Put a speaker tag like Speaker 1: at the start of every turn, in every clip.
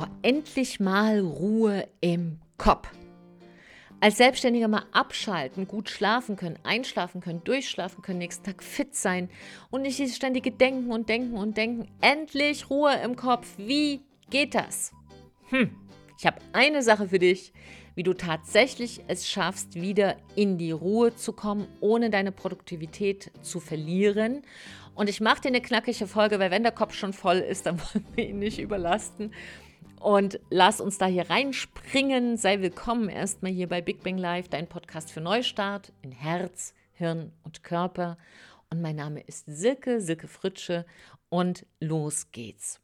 Speaker 1: Oh, endlich mal Ruhe im Kopf. Als Selbstständiger mal abschalten, gut schlafen können, einschlafen können, durchschlafen können, nächsten Tag fit sein und nicht dieses ständige Denken und Denken und Denken. Endlich Ruhe im Kopf. Wie geht das? Hm, ich habe eine Sache für dich, wie du tatsächlich es schaffst, wieder in die Ruhe zu kommen, ohne deine Produktivität zu verlieren. Und ich mache dir eine knackige Folge, weil wenn der Kopf schon voll ist, dann wollen wir ihn nicht überlasten. Und lass uns da hier reinspringen. Sei willkommen erstmal hier bei Big Bang Live, dein Podcast für Neustart in Herz, Hirn und Körper. Und mein Name ist Silke, Silke Fritsche. Und los geht's.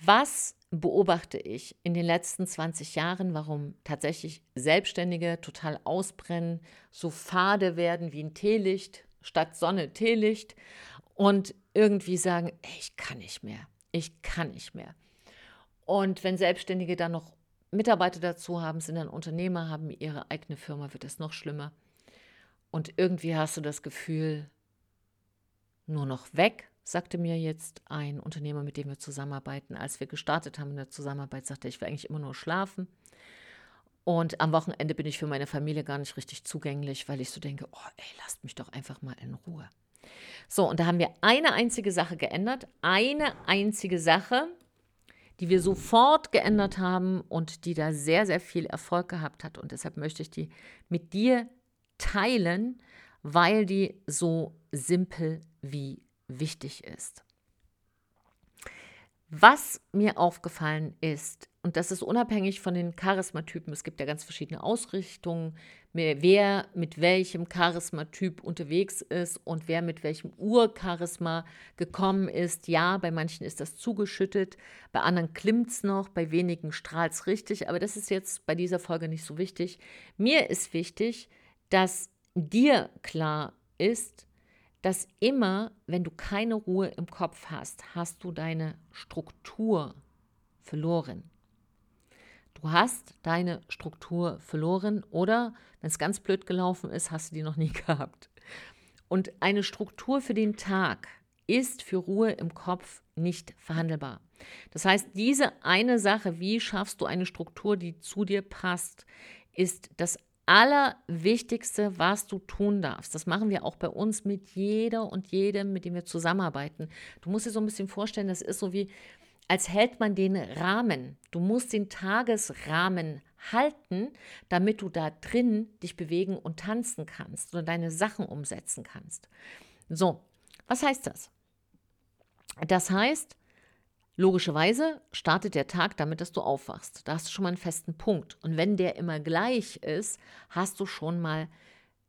Speaker 1: Was beobachte ich in den letzten 20 Jahren, warum tatsächlich Selbstständige total ausbrennen, so fade werden wie ein Teelicht, statt Sonne Teelicht und irgendwie sagen, ich kann nicht mehr, ich kann nicht mehr. Und wenn Selbstständige dann noch Mitarbeiter dazu haben, sind dann Unternehmer, haben ihre eigene Firma, wird es noch schlimmer. Und irgendwie hast du das Gefühl, nur noch weg, sagte mir jetzt ein Unternehmer, mit dem wir zusammenarbeiten. Als wir gestartet haben in der Zusammenarbeit, sagte er, ich will eigentlich immer nur schlafen. Und am Wochenende bin ich für meine Familie gar nicht richtig zugänglich, weil ich so denke, oh ey, lasst mich doch einfach mal in Ruhe. So, und da haben wir eine einzige Sache geändert. Eine einzige Sache, die wir sofort geändert haben und die da sehr, sehr viel Erfolg gehabt hat. Und deshalb möchte ich die mit dir teilen, weil die so simpel wie wichtig ist. Was mir aufgefallen ist, und das ist unabhängig von den Charismatypen, es gibt ja ganz verschiedene Ausrichtungen, wer mit welchem Charismatyp unterwegs ist und wer mit welchem Urcharisma gekommen ist. Ja, bei manchen ist das zugeschüttet, bei anderen klimmt es noch, bei wenigen strahlt es richtig, aber das ist jetzt bei dieser Folge nicht so wichtig. Mir ist wichtig, dass dir klar ist, dass immer, wenn du keine Ruhe im Kopf hast, hast du deine Struktur verloren. Du hast deine Struktur verloren oder, wenn es ganz blöd gelaufen ist, hast du die noch nie gehabt. Und eine Struktur für den Tag ist für Ruhe im Kopf nicht verhandelbar. Das heißt, diese eine Sache, wie schaffst du eine Struktur, die zu dir passt, ist das Allerwichtigste, was du tun darfst. Das machen wir auch bei uns mit jeder und jedem, mit dem wir zusammenarbeiten. Du musst dir so ein bisschen vorstellen, das ist so wie, als hält man den Rahmen. Du musst den Tagesrahmen halten, damit du da drin dich bewegen und tanzen kannst oder deine Sachen umsetzen kannst. So, was heißt das? Das heißt, Logischerweise startet der Tag damit, dass du aufwachst. Da hast du schon mal einen festen Punkt. Und wenn der immer gleich ist, hast du schon mal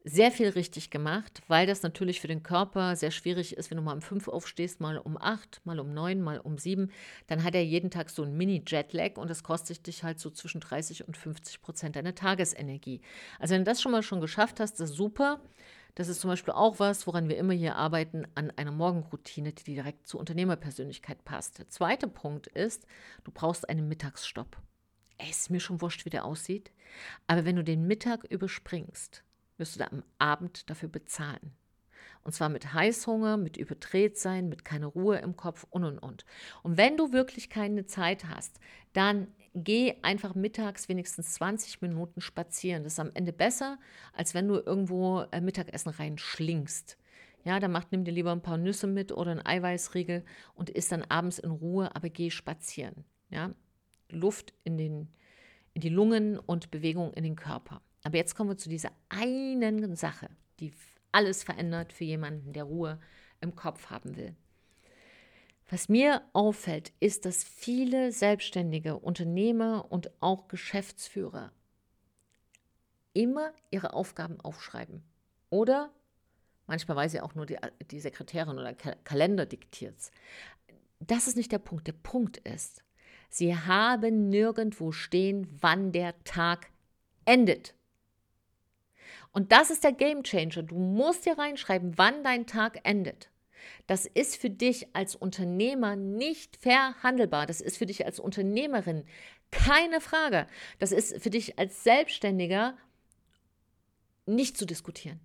Speaker 1: sehr viel richtig gemacht, weil das natürlich für den Körper sehr schwierig ist, wenn du mal um fünf aufstehst, mal um acht, mal um neun, mal um sieben, dann hat er jeden Tag so ein Mini-Jetlag und das kostet dich halt so zwischen 30 und 50 Prozent deiner Tagesenergie. Also wenn du das schon mal schon geschafft hast, das ist super. Das ist zum Beispiel auch was, woran wir immer hier arbeiten, an einer Morgenroutine, die direkt zur Unternehmerpersönlichkeit passt. Der zweite Punkt ist, du brauchst einen Mittagsstopp. Es ist mir schon wurscht, wie der aussieht. Aber wenn du den Mittag überspringst, wirst du da am Abend dafür bezahlen. Und zwar mit Heißhunger, mit Überdrehtsein, mit keine Ruhe im Kopf und und und. Und wenn du wirklich keine Zeit hast, dann geh einfach mittags wenigstens 20 Minuten spazieren. Das ist am Ende besser, als wenn du irgendwo äh, Mittagessen reinschlingst. Ja, dann macht, nimm dir lieber ein paar Nüsse mit oder ein Eiweißriegel und isst dann abends in Ruhe, aber geh spazieren. Ja, Luft in, den, in die Lungen und Bewegung in den Körper. Aber jetzt kommen wir zu dieser einen Sache, die alles verändert für jemanden, der Ruhe im Kopf haben will. Was mir auffällt, ist, dass viele selbstständige Unternehmer und auch Geschäftsführer immer ihre Aufgaben aufschreiben. Oder manchmal weiß sie auch nur die, die Sekretärin oder Kalender diktiert. Das ist nicht der Punkt. Der Punkt ist, sie haben nirgendwo stehen, wann der Tag endet. Und das ist der Game Changer. Du musst dir reinschreiben, wann dein Tag endet. Das ist für dich als Unternehmer nicht verhandelbar. Das ist für dich als Unternehmerin keine Frage. Das ist für dich als Selbstständiger nicht zu diskutieren.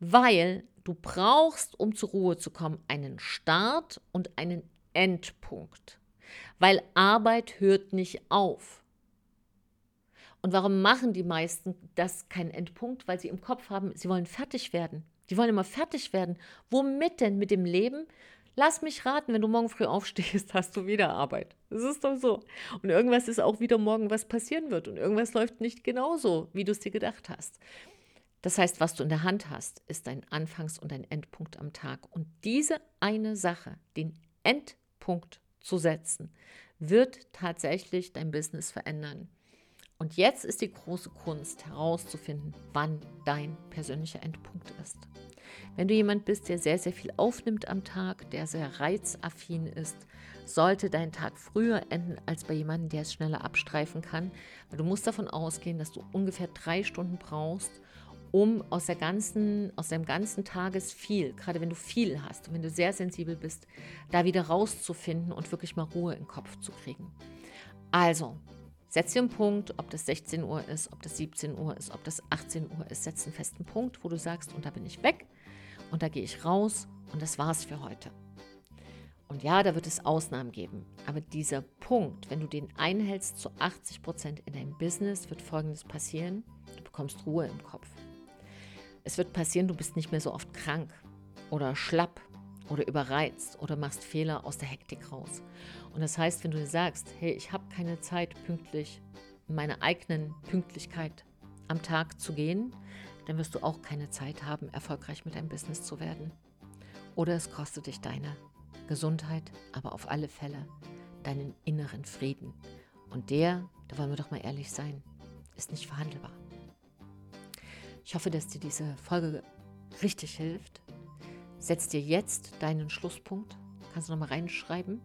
Speaker 1: Weil du brauchst, um zur Ruhe zu kommen, einen Start und einen Endpunkt. Weil Arbeit hört nicht auf. Und warum machen die meisten das keinen Endpunkt? Weil sie im Kopf haben, sie wollen fertig werden. Die wollen immer fertig werden. Womit denn? Mit dem Leben? Lass mich raten, wenn du morgen früh aufstehst, hast du wieder Arbeit. Das ist doch so. Und irgendwas ist auch wieder morgen, was passieren wird. Und irgendwas läuft nicht genauso, wie du es dir gedacht hast. Das heißt, was du in der Hand hast, ist dein Anfangs- und dein Endpunkt am Tag. Und diese eine Sache, den Endpunkt zu setzen, wird tatsächlich dein Business verändern. Und jetzt ist die große Kunst herauszufinden, wann dein persönlicher Endpunkt ist. Wenn du jemand bist, der sehr, sehr viel aufnimmt am Tag, der sehr reizaffin ist, sollte dein Tag früher enden als bei jemandem, der es schneller abstreifen kann. Weil du musst davon ausgehen, dass du ungefähr drei Stunden brauchst, um aus, der ganzen, aus deinem ganzen Tages viel, gerade wenn du viel hast und wenn du sehr sensibel bist, da wieder rauszufinden und wirklich mal Ruhe im Kopf zu kriegen. Also, Setz dir einen Punkt, ob das 16 Uhr ist, ob das 17 Uhr ist, ob das 18 Uhr ist. Setz einen festen Punkt, wo du sagst, und da bin ich weg und da gehe ich raus und das war's für heute. Und ja, da wird es Ausnahmen geben. Aber dieser Punkt, wenn du den einhältst zu 80 Prozent in deinem Business, wird Folgendes passieren. Du bekommst Ruhe im Kopf. Es wird passieren, du bist nicht mehr so oft krank oder schlapp oder überreizt oder machst Fehler aus der Hektik raus. Und das heißt, wenn du dir sagst, hey, ich habe keine Zeit, pünktlich meine eigenen Pünktlichkeit am Tag zu gehen, dann wirst du auch keine Zeit haben, erfolgreich mit deinem Business zu werden. Oder es kostet dich deine Gesundheit, aber auf alle Fälle deinen inneren Frieden. Und der, da wollen wir doch mal ehrlich sein, ist nicht verhandelbar. Ich hoffe, dass dir diese Folge richtig hilft. Setz dir jetzt deinen Schlusspunkt. Kannst du nochmal reinschreiben,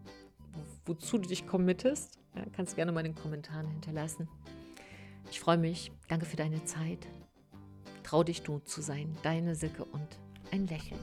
Speaker 1: wozu du dich committest. Ja, kannst du gerne mal in den Kommentaren hinterlassen. Ich freue mich. Danke für deine Zeit. Trau dich du zu sein. Deine Silke und ein Lächeln.